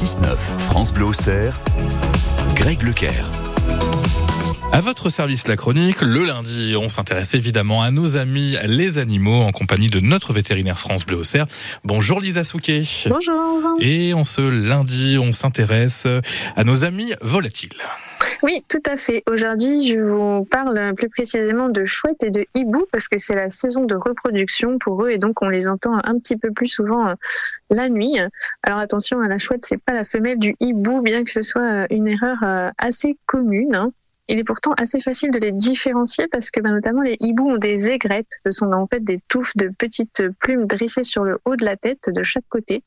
6-9, France Bleu Auxerre, Greg Lecaire. À votre service la chronique, le lundi, on s'intéresse évidemment à nos amis les animaux en compagnie de notre vétérinaire France Bleu Auxerre. Bonjour Lisa Souquet. Bonjour. Et en ce lundi, on s'intéresse à nos amis volatiles. Oui, tout à fait. Aujourd'hui, je vous parle plus précisément de chouettes et de hiboux parce que c'est la saison de reproduction pour eux et donc on les entend un petit peu plus souvent euh, la nuit. Alors attention, la chouette, c'est pas la femelle du hibou, bien que ce soit euh, une erreur euh, assez commune. Hein. Il est pourtant assez facile de les différencier parce que bah, notamment les hiboux ont des aigrettes. Ce sont en fait des touffes de petites plumes dressées sur le haut de la tête de chaque côté.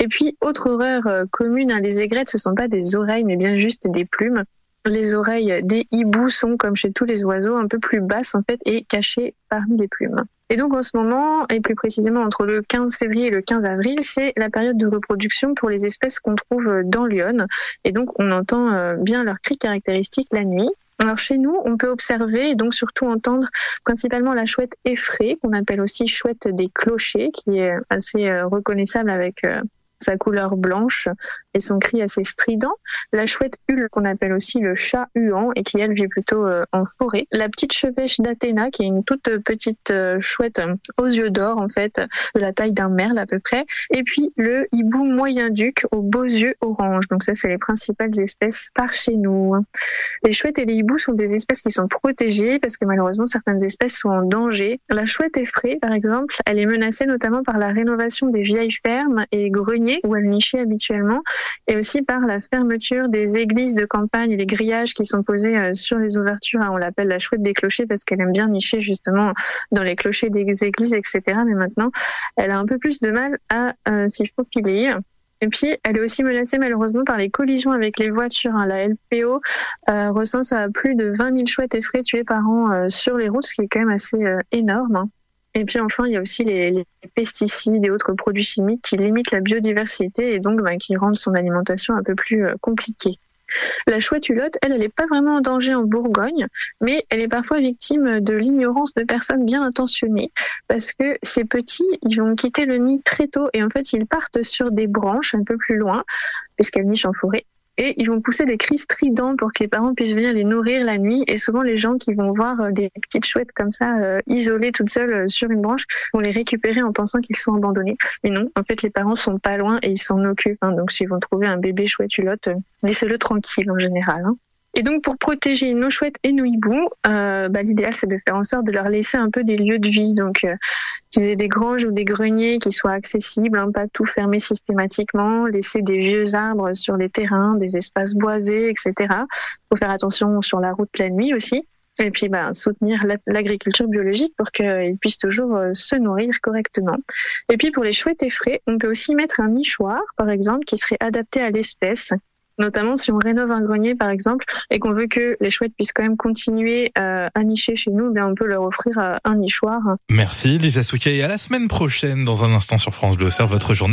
Et puis, autre horreur commune, hein, les aigrettes, ce sont pas des oreilles, mais bien juste des plumes les oreilles des hiboux sont, comme chez tous les oiseaux, un peu plus basses en fait et cachées parmi les plumes. Et donc en ce moment, et plus précisément entre le 15 février et le 15 avril, c'est la période de reproduction pour les espèces qu'on trouve dans l'Yonne. Et donc on entend euh, bien leurs cris caractéristiques la nuit. Alors chez nous, on peut observer et donc surtout entendre principalement la chouette effrayée, qu'on appelle aussi chouette des clochers, qui est assez euh, reconnaissable avec euh, sa couleur blanche et son cri assez strident. La chouette hule, qu'on appelle aussi le chat huant et qui elle vit plutôt euh, en forêt. La petite chevêche d'Athéna, qui est une toute petite euh, chouette euh, aux yeux d'or en fait, de la taille d'un merle à peu près. Et puis le hibou moyen-duc aux beaux yeux orange. Donc ça, c'est les principales espèces par chez nous. Les chouettes et les hiboux sont des espèces qui sont protégées parce que malheureusement certaines espèces sont en danger. La chouette effraie, par exemple, elle est menacée notamment par la rénovation des vieilles fermes et greniers où elle nichait habituellement et aussi par la fermeture des églises de campagne, les grillages qui sont posés euh, sur les ouvertures. Hein, on l'appelle la chouette des clochers parce qu'elle aime bien nicher justement dans les clochers des églises, etc. Mais maintenant, elle a un peu plus de mal à euh, s'y faufiler. Et puis, elle est aussi menacée malheureusement par les collisions avec les voitures. Hein. La LPO euh, recense à plus de 20 000 chouettes effraies tuées par an sur les routes, ce qui est quand même assez énorme. Et puis enfin, il y a aussi les, pesticides et autres produits chimiques qui limitent la biodiversité et donc bah, qui rendent son alimentation un peu plus euh, compliquée. La chouette hulotte, elle, elle n'est pas vraiment en danger en Bourgogne, mais elle est parfois victime de l'ignorance de personnes bien intentionnées, parce que ces petits, ils vont quitter le nid très tôt et en fait, ils partent sur des branches un peu plus loin, puisqu'elles nichent en forêt, et ils vont pousser des cris stridents pour que les parents puissent venir les nourrir la nuit. Et souvent, les gens qui vont voir euh, des petites chouettes comme ça, euh, isolées toutes seules euh, sur une branche, vont les récupérer en pensant qu'ils sont abandonnés. Mais non, en fait, les parents sont pas loin et ils s'en occupent. Hein. Donc, s'ils vont trouver un bébé chouette hulotte, laissez-le tranquille en général. Hein. Et donc, pour protéger nos chouettes et nos hiboux, euh, bah, l'idéal, c'est de faire en sorte de leur laisser un peu des lieux de vie. Donc, euh, qu'ils aient des granges ou des greniers qui soient accessibles, hein, pas tout fermer systématiquement, laisser des vieux arbres sur les terrains, des espaces boisés, etc. faut faire attention sur la route la nuit aussi. Et puis, bah, soutenir l'agriculture biologique pour qu'ils puissent toujours euh, se nourrir correctement. Et puis, pour les chouettes effraies, on peut aussi mettre un nichoir, par exemple, qui serait adapté à l'espèce Notamment si on rénove un grenier par exemple et qu'on veut que les chouettes puissent quand même continuer euh, à nicher chez nous, bien on peut leur offrir euh, un nichoir. Merci Lisa Souquet et à la semaine prochaine dans un instant sur France Bleu votre journée.